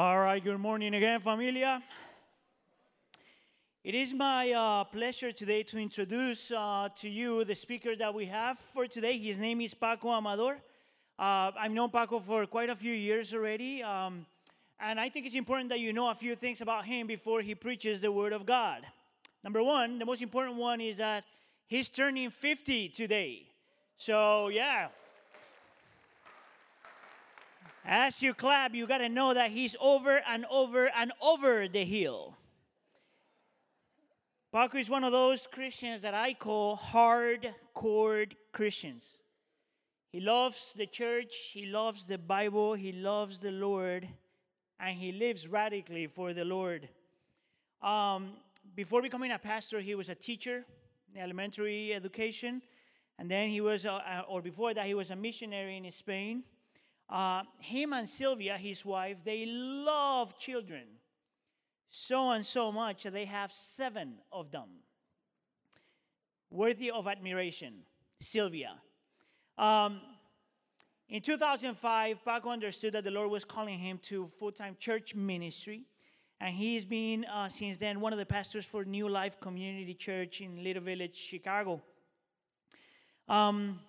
All right, good morning again, familia. It is my uh, pleasure today to introduce uh, to you the speaker that we have for today. His name is Paco Amador. Uh, I've known Paco for quite a few years already, um, and I think it's important that you know a few things about him before he preaches the Word of God. Number one, the most important one is that he's turning 50 today. So, yeah. As you clap, you got to know that he's over and over and over the hill. Paco is one of those Christians that I call hardcore Christians. He loves the church, he loves the Bible, he loves the Lord, and he lives radically for the Lord. Um, before becoming a pastor, he was a teacher in elementary education, and then he was, a, or before that, he was a missionary in Spain. Uh, him and Sylvia, his wife, they love children so and so much that they have seven of them. Worthy of admiration, Sylvia. Um, in 2005, Paco understood that the Lord was calling him to full time church ministry. And he's been, uh, since then, one of the pastors for New Life Community Church in Little Village, Chicago. Um,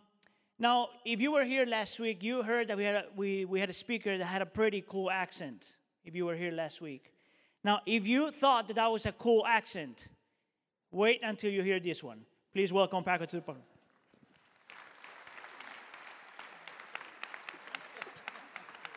now, if you were here last week, you heard that we had, a, we, we had a speaker that had a pretty cool accent, if you were here last week. Now, if you thought that that was a cool accent, wait until you hear this one. Please welcome Paco to the podium.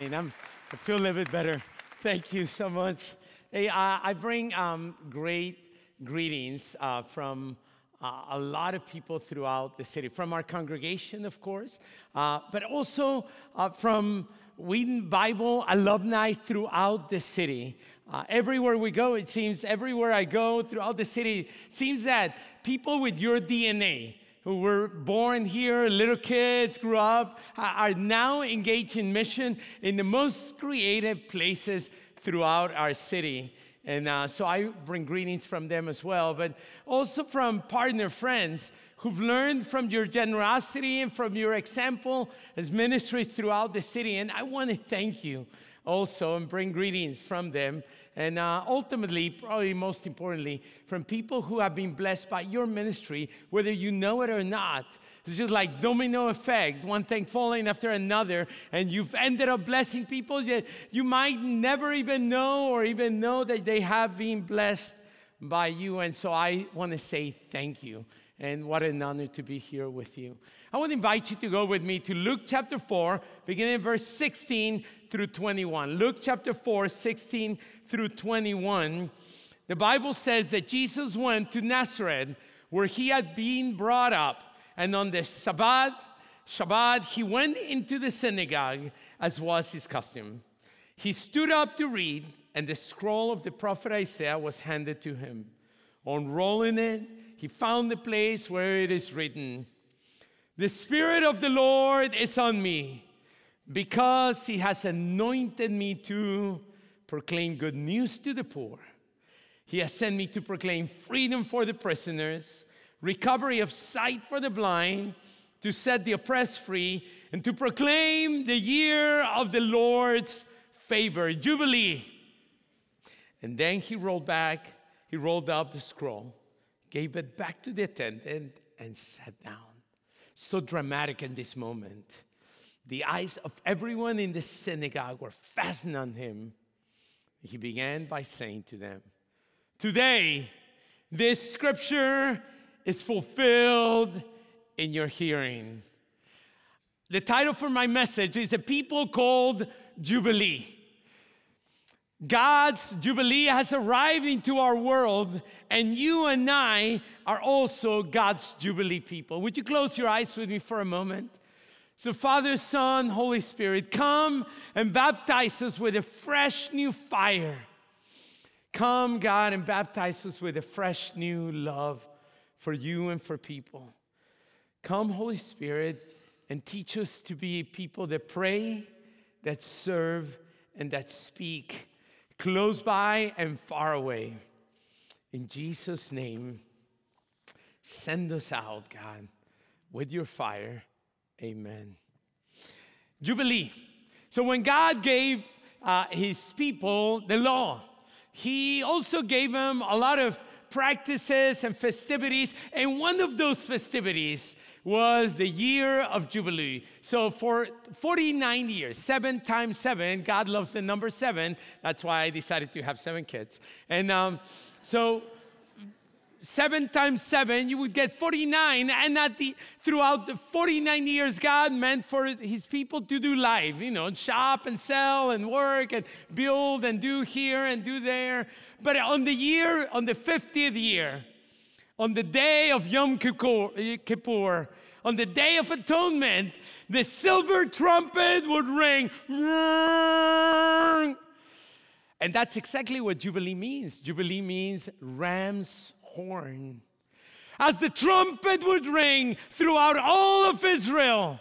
I'm, I feel a little bit better. Thank you so much. Hey, uh, I bring um, great greetings uh, from uh, a lot of people throughout the city, from our congregation, of course, uh, but also uh, from Wheaton Bible alumni throughout the city. Uh, everywhere we go, it seems, everywhere I go throughout the city, it seems that people with your DNA, who were born here, little kids, grew up, are now engaged in mission in the most creative places throughout our city. And uh, so I bring greetings from them as well, but also from partner friends who've learned from your generosity and from your example as ministries throughout the city. And I want to thank you also and bring greetings from them. And uh, ultimately, probably most importantly, from people who have been blessed by your ministry, whether you know it or not. It's just like domino effect, one thing falling after another, and you've ended up blessing people that you might never even know or even know that they have been blessed by you. And so I want to say thank you. And what an honor to be here with you. I want to invite you to go with me to Luke chapter 4, beginning in verse 16 through 21. Luke chapter 4, 16 through 21. The Bible says that Jesus went to Nazareth where he had been brought up and on the Sabbath, Shabbat, he went into the synagogue as was his custom. He stood up to read, and the scroll of the prophet Isaiah was handed to him. Unrolling it, he found the place where it is written, The Spirit of the Lord is on me, because he has anointed me to proclaim good news to the poor. He has sent me to proclaim freedom for the prisoners recovery of sight for the blind, to set the oppressed free, and to proclaim the year of the Lord's favor, Jubilee. And then he rolled back, he rolled up the scroll, gave it back to the attendant, and sat down. So dramatic in this moment. The eyes of everyone in the synagogue were fastened on him. He began by saying to them, Today, this scripture is fulfilled in your hearing. The title for my message is A People Called Jubilee. God's Jubilee has arrived into our world, and you and I are also God's Jubilee people. Would you close your eyes with me for a moment? So, Father, Son, Holy Spirit, come and baptize us with a fresh new fire. Come, God, and baptize us with a fresh new love for you and for people. Come, Holy Spirit, and teach us to be people that pray, that serve, and that speak, close by and far away. In Jesus' name, send us out, God, with your fire. Amen. Jubilee. So when God gave uh, his people the law. He also gave them a lot of practices and festivities, and one of those festivities was the year of Jubilee. So for 49 years, seven times seven, God loves the number seven. That's why I decided to have seven kids. And um, so seven times seven, you would get 49. And at the, throughout the 49 years, God meant for his people to do life, you know, shop and sell and work and build and do here and do there. But on the year, on the 50th year, on the day of Yom eh, Kippur, on the day of atonement, the silver trumpet would ring. And that's exactly what Jubilee means. Jubilee means ram's horn. As the trumpet would ring throughout all of Israel,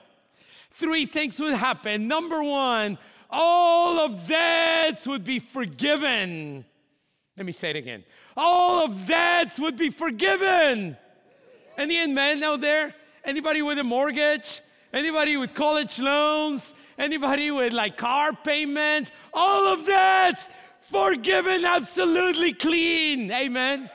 three things would happen. Number one, all of debts would be forgiven. Let me say it again. All of debts would be forgiven. Any men out there? Anybody with a mortgage? Anybody with college loans? Anybody with like car payments? All of that forgiven, absolutely clean. Amen.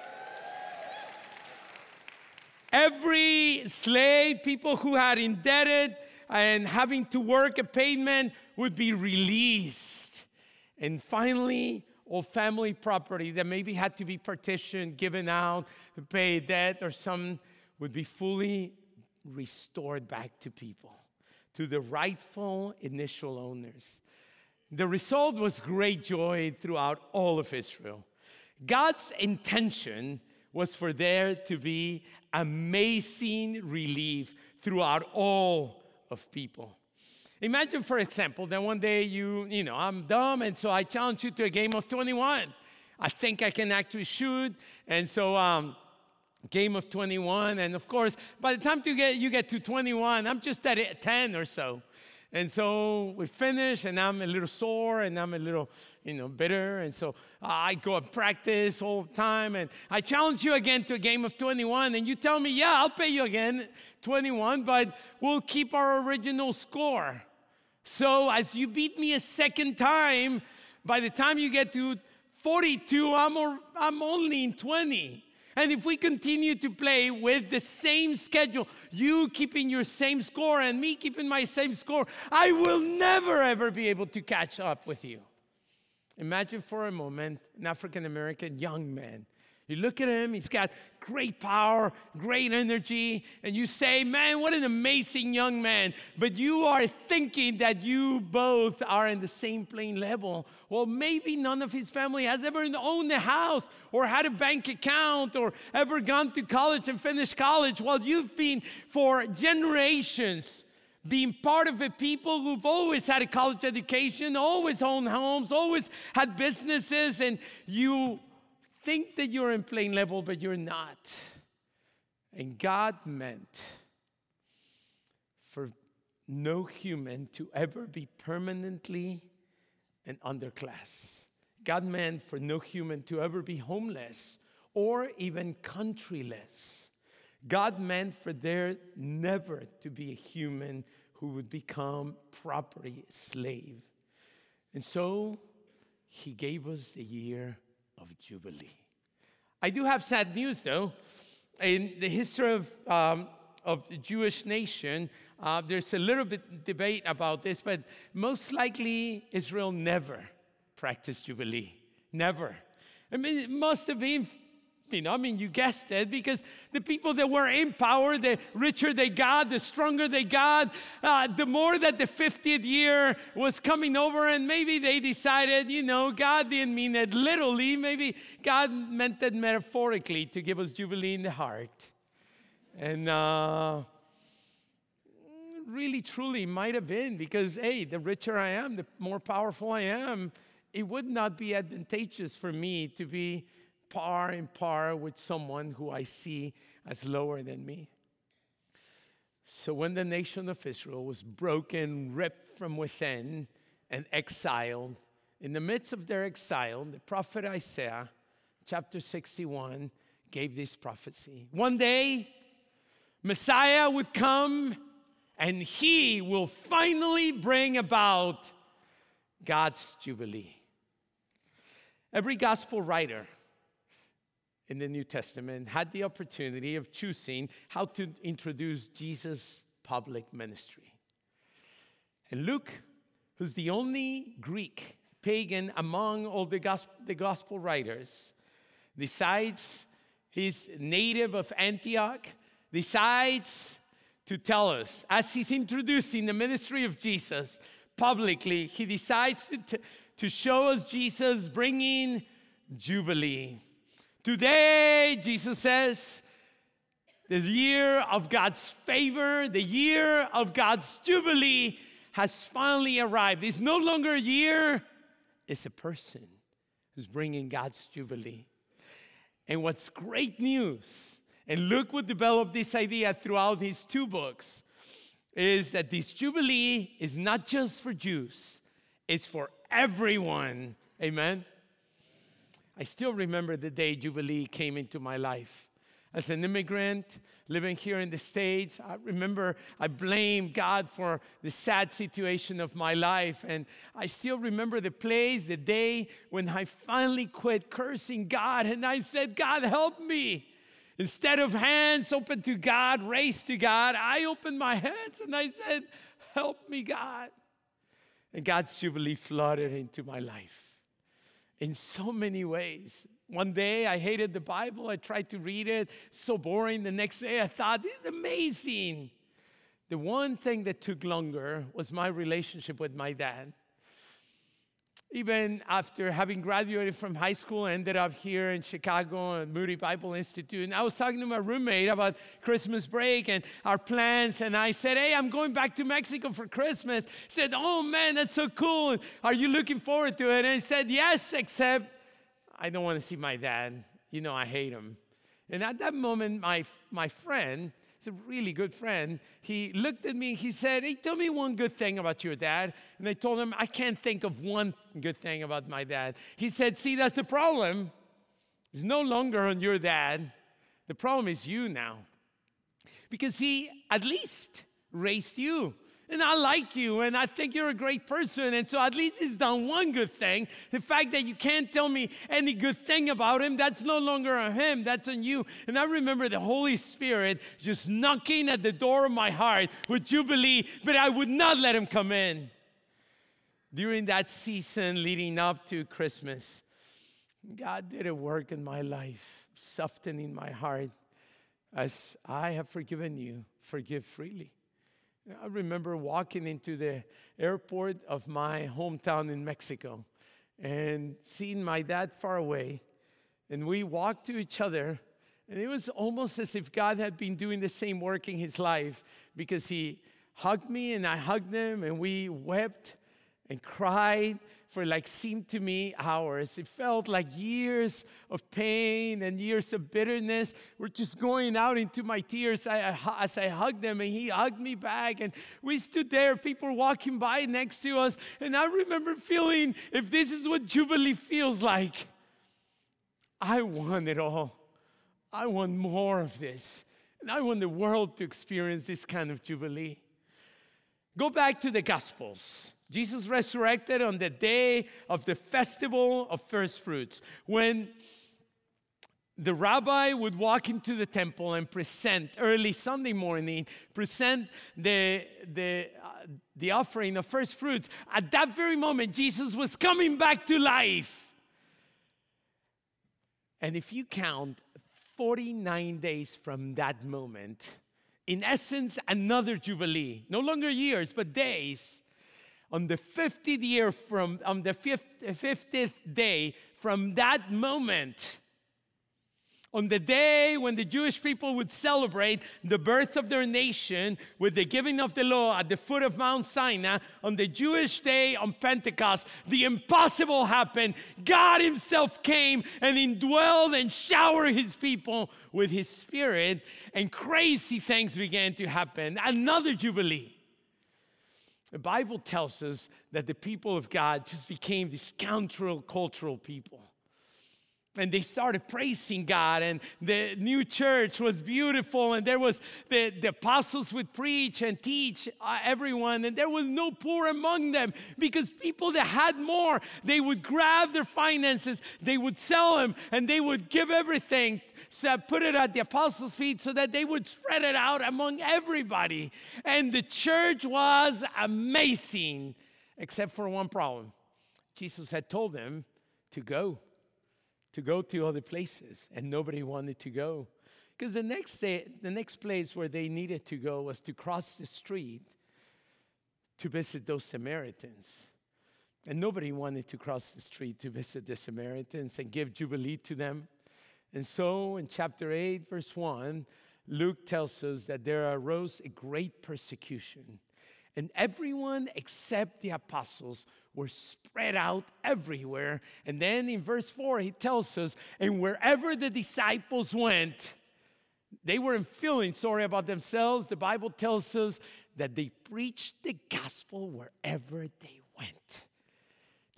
Every slave, people who had indebted and having to work a payment would be released. And finally, all family property that maybe had to be partitioned, given out pay debt or some would be fully restored back to people, to the rightful initial owners. The result was great joy throughout all of Israel. God's intention was for there to be amazing relief throughout all of people. Imagine, for example, that one day you, you know, I'm dumb, and so I challenge you to a game of 21. I think I can actually shoot, and so um, game of 21. And of course, by the time you get, you get to 21, I'm just at 10 or so. And so we finish, and I'm a little sore, and I'm a little, you know, bitter. And so I go and practice all the time. And I challenge you again to a game of 21, and you tell me, yeah, I'll pay you again 21, but we'll keep our original score. So as you beat me a second time, by the time you get to 42, I'm, I'm only in 20. And if we continue to play with the same schedule, you keeping your same score and me keeping my same score, I will never ever be able to catch up with you. Imagine for a moment an African American young man you look at him, he's got great power, great energy, and you say, Man, what an amazing young man. But you are thinking that you both are in the same plane level. Well, maybe none of his family has ever owned a house or had a bank account or ever gone to college and finished college. While you've been for generations being part of a people who've always had a college education, always owned homes, always had businesses, and you think that you're in plane level, but you're not. And God meant for no human to ever be permanently an underclass. God meant for no human to ever be homeless or even countryless. God meant for there never to be a human who would become property slave. And so he gave us the year of Jubilee. I do have sad news though. In the history of, um, of the Jewish nation, uh, there's a little bit debate about this, but most likely Israel never practiced Jubilee. Never. I mean, it must have been you know, I mean, you guessed it, because the people that were in power, the richer they got, the stronger they got, uh, the more that the 50th year was coming over, and maybe they decided, you know, God didn't mean it literally, maybe God meant it metaphorically to give us Jubilee in the heart. And uh, really, truly might have been, because, hey, the richer I am, the more powerful I am, it would not be advantageous for me to be par in par with someone who I see as lower than me. So when the nation of Israel was broken, ripped from within, and exiled, in the midst of their exile, the prophet Isaiah, chapter 61, gave this prophecy. One day, Messiah would come and he will finally bring about God's Jubilee. Every gospel writer in the New Testament had the opportunity of choosing how to introduce Jesus' public ministry. And Luke, who's the only Greek pagan among all the gospel, the gospel writers, decides he's native of Antioch, decides to tell us, as he's introducing the ministry of Jesus publicly, he decides to, t- to show us Jesus bringing Jubilee. Today, Jesus says, the year of God's favor, the year of God's Jubilee has finally arrived. It's no longer a year, it's a person who's bringing God's Jubilee. And what's great news, and Luke would develop this idea throughout his two books, is that this Jubilee is not just for Jews, it's for everyone. Amen. I still remember the day Jubilee came into my life. As an immigrant living here in the States, I remember I blamed God for the sad situation of my life. And I still remember the place, the day when I finally quit cursing God and I said, God, help me. Instead of hands open to God, raised to God, I opened my hands and I said, Help me, God. And God's Jubilee flooded into my life in so many ways. One day I hated the Bible, I tried to read it, so boring. The next day I thought, this is amazing. The one thing that took longer was my relationship with my dad. Even after having graduated from high school, I ended up here in Chicago at Moody Bible Institute. And I was talking to my roommate about Christmas break and our plans. And I said, Hey, I'm going back to Mexico for Christmas. He said, Oh man, that's so cool. Are you looking forward to it? And I said, Yes, except I don't want to see my dad. You know, I hate him. And at that moment, my, my friend, a really good friend, he looked at me, he said, Hey, tell me one good thing about your dad. And I told him, I can't think of one good thing about my dad. He said, See, that's the problem. It's no longer on your dad. The problem is you now. Because he at least raised you and I like you and I think you're a great person. And so at least he's done one good thing. The fact that you can't tell me any good thing about him, that's no longer on him, that's on you. And I remember the Holy Spirit just knocking at the door of my heart with Jubilee, but I would not let him come in. During that season leading up to Christmas, God did a work in my life, softening my heart. As I have forgiven you, forgive freely. I remember walking into the airport of my hometown in Mexico and seeing my dad far away. And we walked to each other, and it was almost as if God had been doing the same work in his life because he hugged me and I hugged him, and we wept and cried for like seemed to me hours. It felt like years of pain and years of bitterness were just going out into my tears as I hugged him and he hugged me back. And we stood there, people walking by next to us. And I remember feeling if this is what Jubilee feels like, I want it all. I want more of this. And I want the world to experience this kind of Jubilee. Go back to the Gospels. Jesus resurrected on the day of the festival of first fruits when the rabbi would walk into the temple and present early Sunday morning, present the, the, uh, the offering of first fruits. At that very moment, Jesus was coming back to life. And if you count 49 days from that moment, in essence, another jubilee, no longer years, but days on the 50th year from on the 50th day from that moment on the day when the Jewish people would celebrate the birth of their nation with the giving of the law at the foot of Mount Sinai, on the Jewish day on Pentecost, the impossible happened. God Himself came and indwelled and showered His people with His Spirit, and crazy things began to happen. Another Jubilee. The Bible tells us that the people of God just became these cultural, cultural people. and they started praising God, and the new church was beautiful, and there was the, the apostles would preach and teach uh, everyone, and there was no poor among them because people that had more, they would grab their finances, they would sell them, and they would give everything. So put it at the apostles' feet so that they would spread it out among everybody. And the church was amazing, except for one problem. Jesus had told them to go to go to other places, and nobody wanted to go. Because the next day, the next place where they needed to go was to cross the street to visit those Samaritans. And nobody wanted to cross the street to visit the Samaritans and give Jubilee to them. And so in chapter 8, verse 1, Luke tells us that there arose a great persecution, and everyone except the apostles were spread out everywhere. And then in verse 4, he tells us, and wherever the disciples went, they weren't feeling sorry about themselves. The Bible tells us that they preached the gospel wherever they went.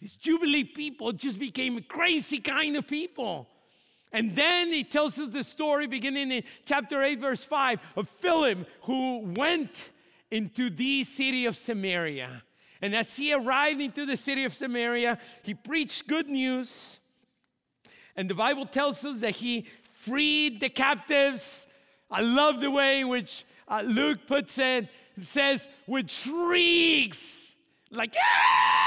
These Jubilee people just became a crazy kind of people. And then he tells us the story beginning in chapter 8, verse 5 of Philip who went into the city of Samaria. And as he arrived into the city of Samaria, he preached good news. And the Bible tells us that he freed the captives. I love the way in which uh, Luke puts it. It says, with shrieks, like, ah!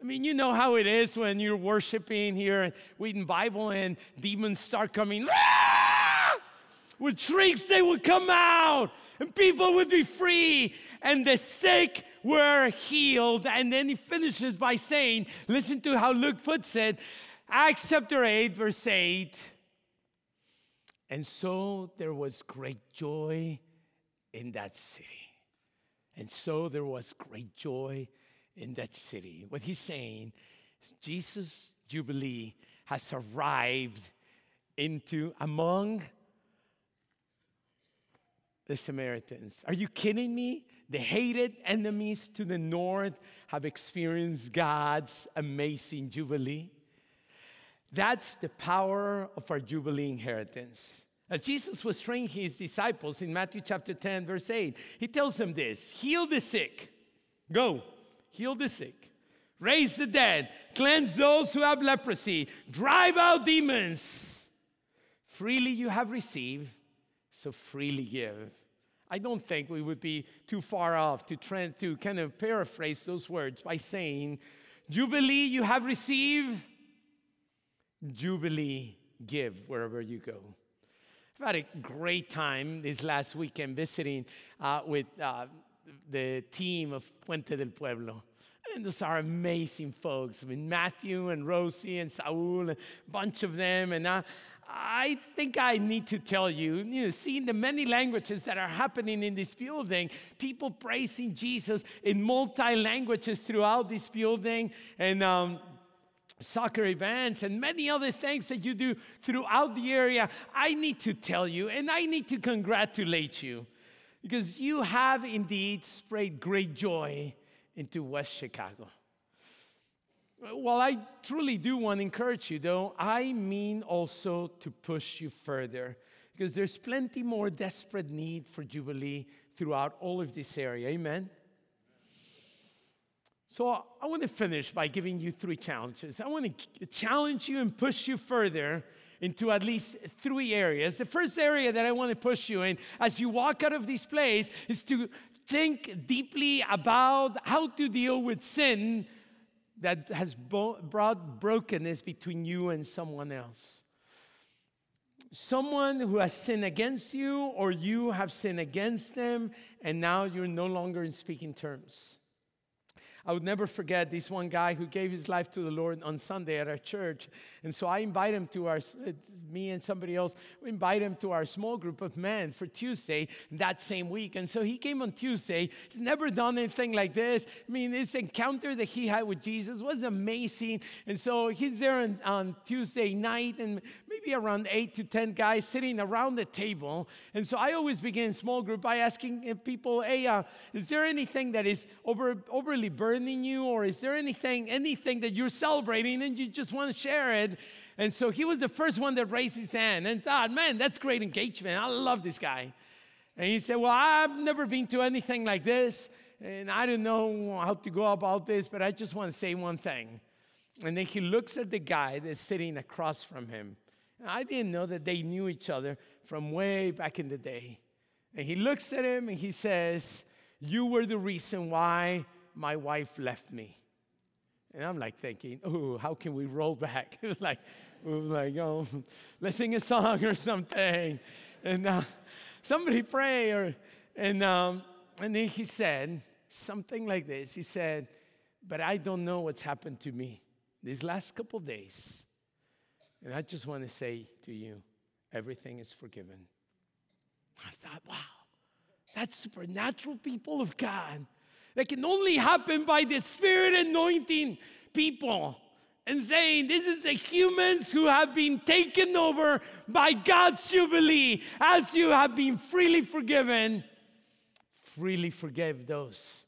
I mean, you know how it is when you're worshiping here and reading Bible and demons start coming. Ah! With shrieks, they would come out and people would be free and the sick were healed. And then he finishes by saying, listen to how Luke puts it, Acts chapter 8, verse 8. And so there was great joy in that city. And so there was great joy in that city. What he's saying is Jesus' Jubilee has arrived into among the Samaritans. Are you kidding me? The hated enemies to the north have experienced God's amazing Jubilee. That's the power of our Jubilee inheritance. As Jesus was training his disciples in Matthew chapter 10, verse 8, he tells them this heal the sick, go, heal the sick, raise the dead, cleanse those who have leprosy, drive out demons. Freely you have received, so freely give. I don't think we would be too far off to, try, to kind of paraphrase those words by saying, Jubilee you have received, Jubilee give wherever you go. I've had a great time this last weekend visiting uh, with uh, the team of Puente del Pueblo. And those are amazing folks. I mean, Matthew and Rosie and Saul, a bunch of them. And uh, I think I need to tell you, you know, seeing the many languages that are happening in this building, people praising Jesus in multi languages throughout this building, and um, soccer events, and many other things that you do throughout the area. I need to tell you, and I need to congratulate you, because you have indeed spread great joy into West Chicago. While I truly do want to encourage you, though, I mean also to push you further because there's plenty more desperate need for Jubilee throughout all of this area. Amen? So I want to finish by giving you three challenges. I want to challenge you and push you further into at least three areas. The first area that I want to push you in as you walk out of this place is to think deeply about how to deal with sin that has brought brokenness between you and someone else. Someone who has sinned against you, or you have sinned against them, and now you're no longer in speaking terms. I would never forget this one guy who gave his life to the Lord on Sunday at our church. And so I invite him to our, uh, me and somebody else, we invite him to our small group of men for Tuesday that same week. And so he came on Tuesday. He's never done anything like this. I mean, this encounter that he had with Jesus was amazing. And so he's there on, on Tuesday night, and maybe around eight to 10 guys sitting around the table. And so I always begin small group by asking uh, people, hey, uh, is there anything that is over, overly burdening you? Or is there anything, anything that you're celebrating and you just want to share it? And so he was the first one that raised his hand and thought, man, that's great engagement. I love this guy. And he said, well, I've never been to anything like this. And I don't know how to go about this, but I just want to say one thing. And then he looks at the guy that's sitting across from him. I didn't know that they knew each other from way back in the day. And he looks at him and he says, You were the reason why my wife left me. And I'm like thinking, Oh, how can we roll back? it was like, it was like, oh, let's sing a song or something. And uh, somebody pray. Or, and, um, and then he said something like this. He said, But I don't know what's happened to me these last couple days. And I just want to say to you, everything is forgiven. I thought, wow, that's supernatural people of God. That can only happen by the Spirit anointing people and saying, This is the humans who have been taken over by God's Jubilee. As you have been freely forgiven, freely forgive those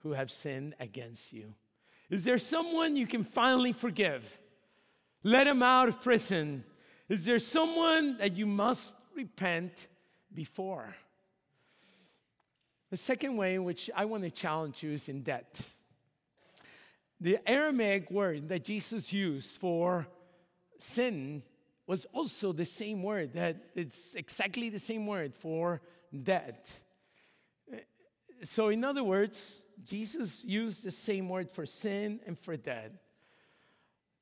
who have sinned against you. Is there someone you can finally forgive? Let him out of prison. Is there someone that you must repent before? The second way in which I want to challenge you is in debt. The Aramaic word that Jesus used for sin was also the same word that it's exactly the same word for debt. So, in other words, Jesus used the same word for sin and for death.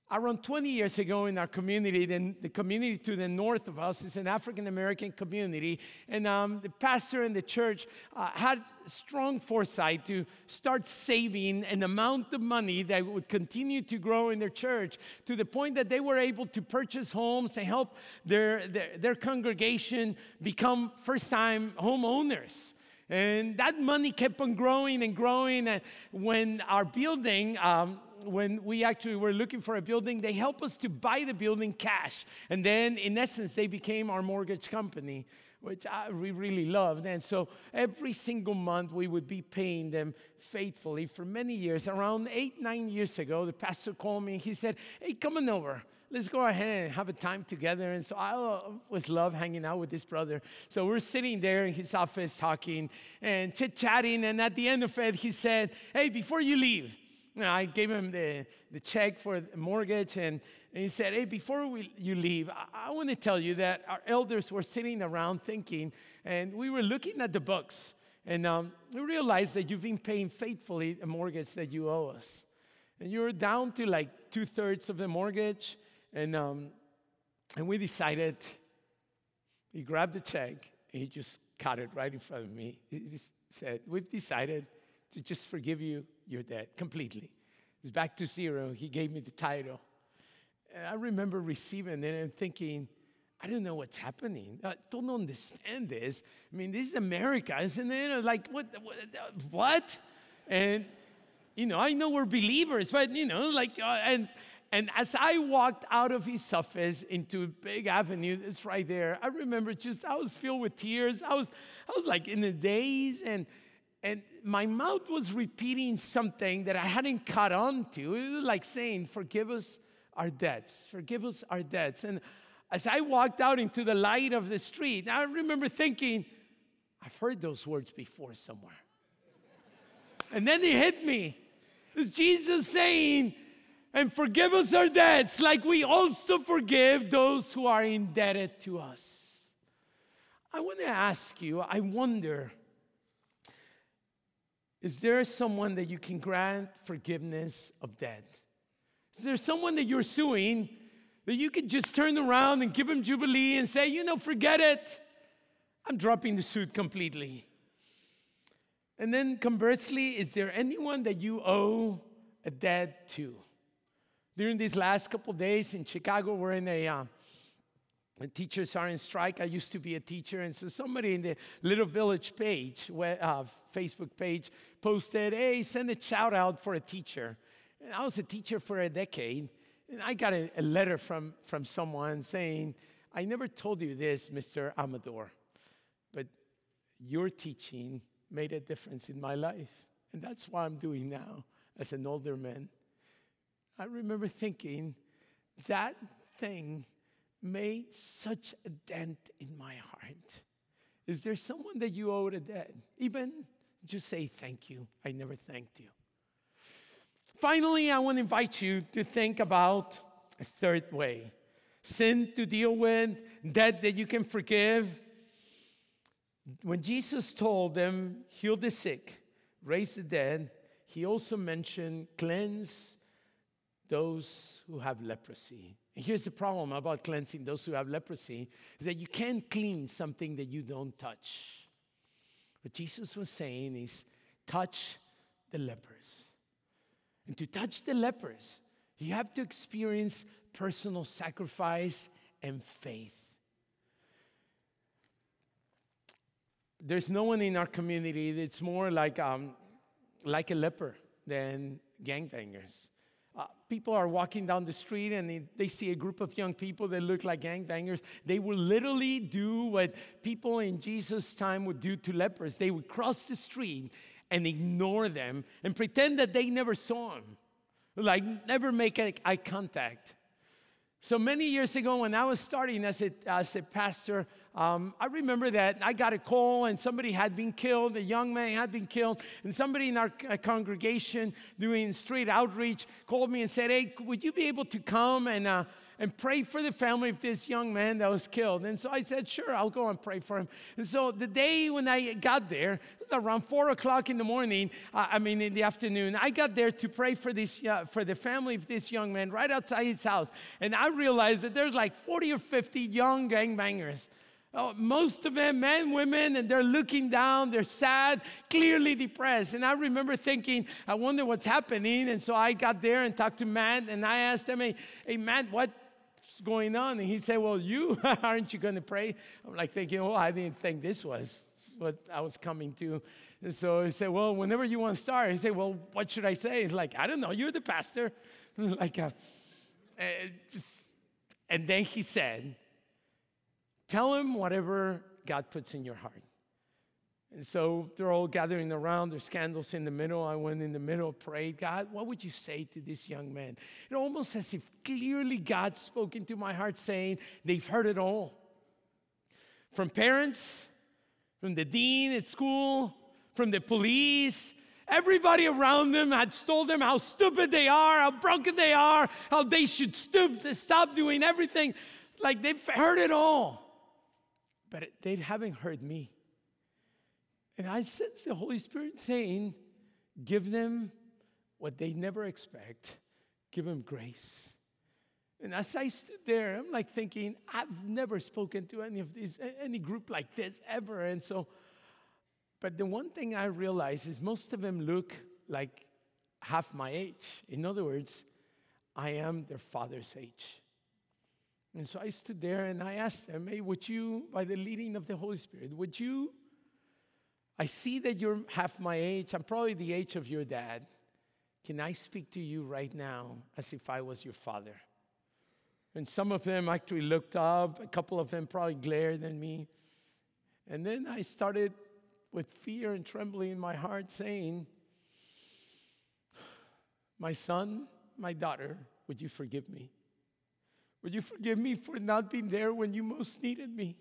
Around 20 years ago in our community, then the community to the north of us is an African American community, and um, the pastor and the church uh, had strong foresight to start saving an amount of money that would continue to grow in their church to the point that they were able to purchase homes and help their, their, their congregation become first time homeowners. And that money kept on growing and growing. And when our building, um, when we actually were looking for a building, they helped us to buy the building cash. And then, in essence, they became our mortgage company, which I, we really loved. And so every single month, we would be paying them faithfully for many years. Around eight, nine years ago, the pastor called me and he said, Hey, come on over let's go ahead and have a time together. And so I always love hanging out with this brother. So we're sitting there in his office talking and chit chatting. And at the end of it, he said, Hey, before you leave, I gave him the, the check for the mortgage. And, and he said, Hey, before we, you leave, I, I want to tell you that our elders were sitting around thinking, and we were looking at the books. And um, we realized that you've been paying faithfully a mortgage that you owe us. And you're down to like two thirds of the mortgage. And, um, and we decided, he grabbed the check and he just cut it right in front of me. He said, We've decided to just forgive you your debt completely. It's back to zero. He gave me the title. And I remember receiving it and thinking, I don't know what's happening. I don't understand this. I mean, this is America, isn't it? Like, what? What? what? And, you know, I know we're believers, but, you know, like, uh, and, and as I walked out of his office into a Big Avenue, it's right there. I remember just I was filled with tears. I was, I was like in the daze, and and my mouth was repeating something that I hadn't caught on to. It was like saying, "Forgive us our debts. Forgive us our debts." And as I walked out into the light of the street, I remember thinking, "I've heard those words before somewhere." and then it hit me. It's Jesus saying and forgive us our debts like we also forgive those who are indebted to us. I want to ask you, I wonder, is there someone that you can grant forgiveness of debt? Is there someone that you're suing that you could just turn around and give them Jubilee and say, you know, forget it? I'm dropping the suit completely. And then conversely, is there anyone that you owe a debt to? During these last couple days in Chicago, we're in a, uh, teachers are in strike. I used to be a teacher, and so somebody in the Little Village page, uh, Facebook page, posted, "Hey, send a shout out for a teacher." And I was a teacher for a decade, and I got a, a letter from, from someone saying, I never told you this, Mr. Amador, but your teaching made a difference in my life. And that's what I'm doing now as an older man. I remember thinking that thing made such a dent in my heart. Is there someone that you owe a debt? Even just say thank you. I never thanked you. Finally, I want to invite you to think about a third way sin to deal with, debt that you can forgive. When Jesus told them, heal the sick, raise the dead, he also mentioned cleanse those who have leprosy. And here's the problem about cleansing those who have leprosy is that you can't clean something that you don't touch. What Jesus was saying is touch the lepers. And to touch the lepers, you have to experience personal sacrifice and faith. There's no one in our community that's more like, um, like a leper than gangbangers. Uh, people are walking down the street and they, see a group of young people that look like gangbangers. They will literally do what people in Jesus' time would do to lepers. They would cross the street and ignore them and pretend that they never saw them, like never make eye contact. So many years ago, when I was starting as a, as a pastor, um, I remember that I got a call and somebody had been killed, a young man had been killed, and somebody in our uh, congregation doing street outreach called me and said, Hey, would you be able to come and uh, and pray for the family of this young man that was killed. And so I said, Sure, I'll go and pray for him. And so the day when I got there, it was around four o'clock in the morning, uh, I mean, in the afternoon, I got there to pray for, this, uh, for the family of this young man right outside his house. And I realized that there's like 40 or 50 young gangbangers. Oh, most of them, men, women, and they're looking down, they're sad, clearly depressed. And I remember thinking, I wonder what's happening. And so I got there and talked to Matt, and I asked him, hey, hey Matt, what, going on? And he said, Well, you, aren't you going to pray? I'm like thinking, Oh, I didn't think this was what I was coming to. And so he said, Well, whenever you want to start, he said, Well, what should I say? He's like, I don't know, you're the pastor. like, uh, and then he said, Tell him whatever God puts in your heart. And so they're all gathering around, there's candles in the middle. I went in the middle, prayed, God, what would you say to this young man? It almost as if clearly God spoke into my heart saying, they've heard it all. From parents, from the dean at school, from the police, everybody around them had told them how stupid they are, how broken they are, how they should stoop, stop doing everything. Like they've heard it all. But they haven't heard me. And I sense the Holy Spirit saying, give them what they never expect, give them grace. And as I stood there, I'm like thinking, I've never spoken to any of these, any group like this ever. And so, but the one thing I realize is most of them look like half my age. In other words, I am their father's age. And so I stood there and I asked them, hey, would you, by the leading of the Holy Spirit, would you I see that you're half my age. I'm probably the age of your dad. Can I speak to you right now as if I was your father? And some of them actually looked up, a couple of them probably glared at me. And then I started with fear and trembling in my heart saying, My son, my daughter, would you forgive me? Would you forgive me for not being there when you most needed me?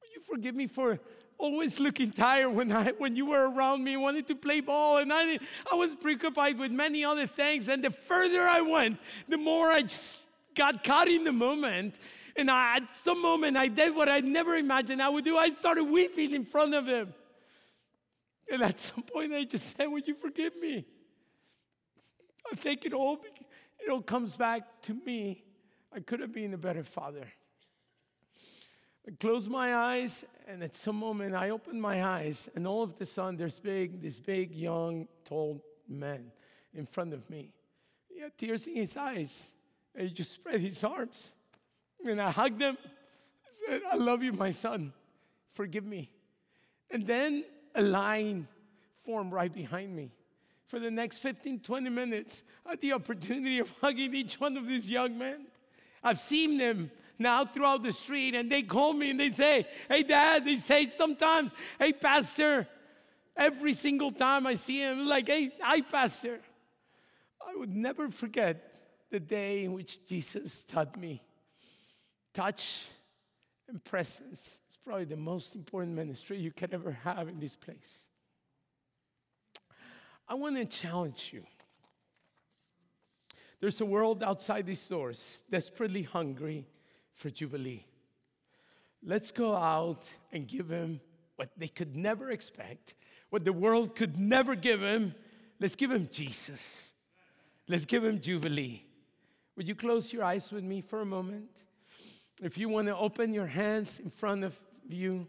Would you forgive me for always looking tired when, I, when you were around me, wanted to play ball, and I, I was preoccupied with many other things. And the further I went, the more I just got caught in the moment. And I, at some moment, I did what I never imagined I would do. I started weeping in front of him. And at some point, I just said, Would you forgive me? I think it all, it all comes back to me. I could have been a better father. I closed my eyes, and at some moment I opened my eyes, and all of the sudden there's big, this big, young, tall man in front of me. He had tears in his eyes, and he just spread his arms. And I hugged him. I said, I love you, my son. Forgive me. And then a line formed right behind me. for the next 15, 20 minutes. I had the opportunity of hugging each one of these young men. I've seen them now throughout the street and they call me and they say, Hey, dad, they say sometimes, Hey, pastor. Every single time I see him, like, Hey, hi, pastor. I would never forget the day in which Jesus taught me touch and presence is probably the most important ministry you can ever have in this place. I want to challenge you. There's a world outside these doors desperately hungry for Jubilee. Let's go out and give them what they could never expect, what the world could never give them. Let's give them Jesus. Let's give them Jubilee. Would you close your eyes with me for a moment? If you want to open your hands in front of you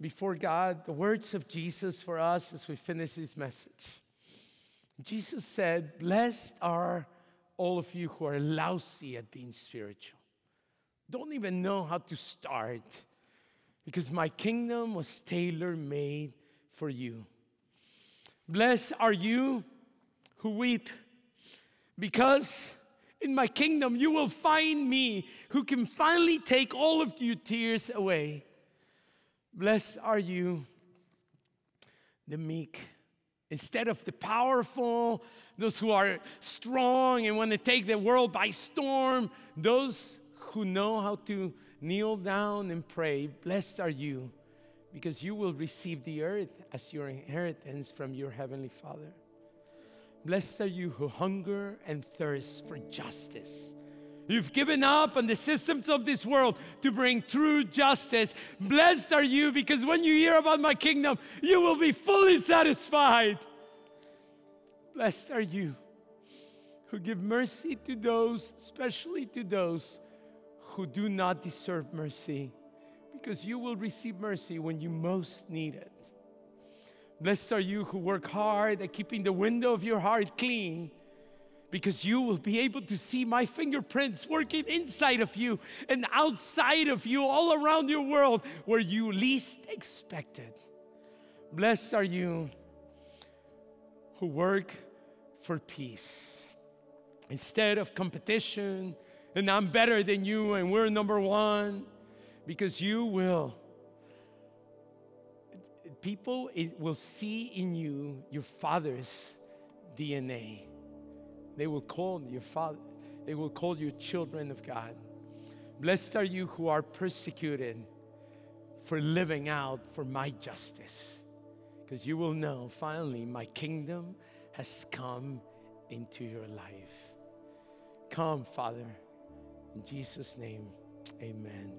before God, the words of Jesus for us as we finish this message. Jesus said, Blessed are all of you who are lousy at being spiritual. Don't even know how to start because my kingdom was tailor made for you. Blessed are you who weep because in my kingdom you will find me who can finally take all of your tears away. Blessed are you, the meek Instead of the powerful, those who are strong and want to take the world by storm, those who know how to kneel down and pray, blessed are you, because you will receive the earth as your inheritance from your heavenly Father. Blessed are you who hunger and thirst for justice You've given up on the systems of this world to bring true justice. Blessed are you because when you hear about my kingdom, you will be fully satisfied. Blessed are you who give mercy to those, especially to those who do not deserve mercy, because you will receive mercy when you most need it. Blessed are you who work hard at keeping the window of your heart clean because you will be able to see my fingerprints working inside of you and outside of you, all around your world where you least expected. Blessed are you who work for peace instead of competition and I'm better than you and we're number one because you will. People will see in you your father's DNA they will call your father, they will call you children of God. Blessed are you who are persecuted for living out for my justice. Because you will know finally my kingdom has come into your life. Come, Father. In Jesus' name, amen.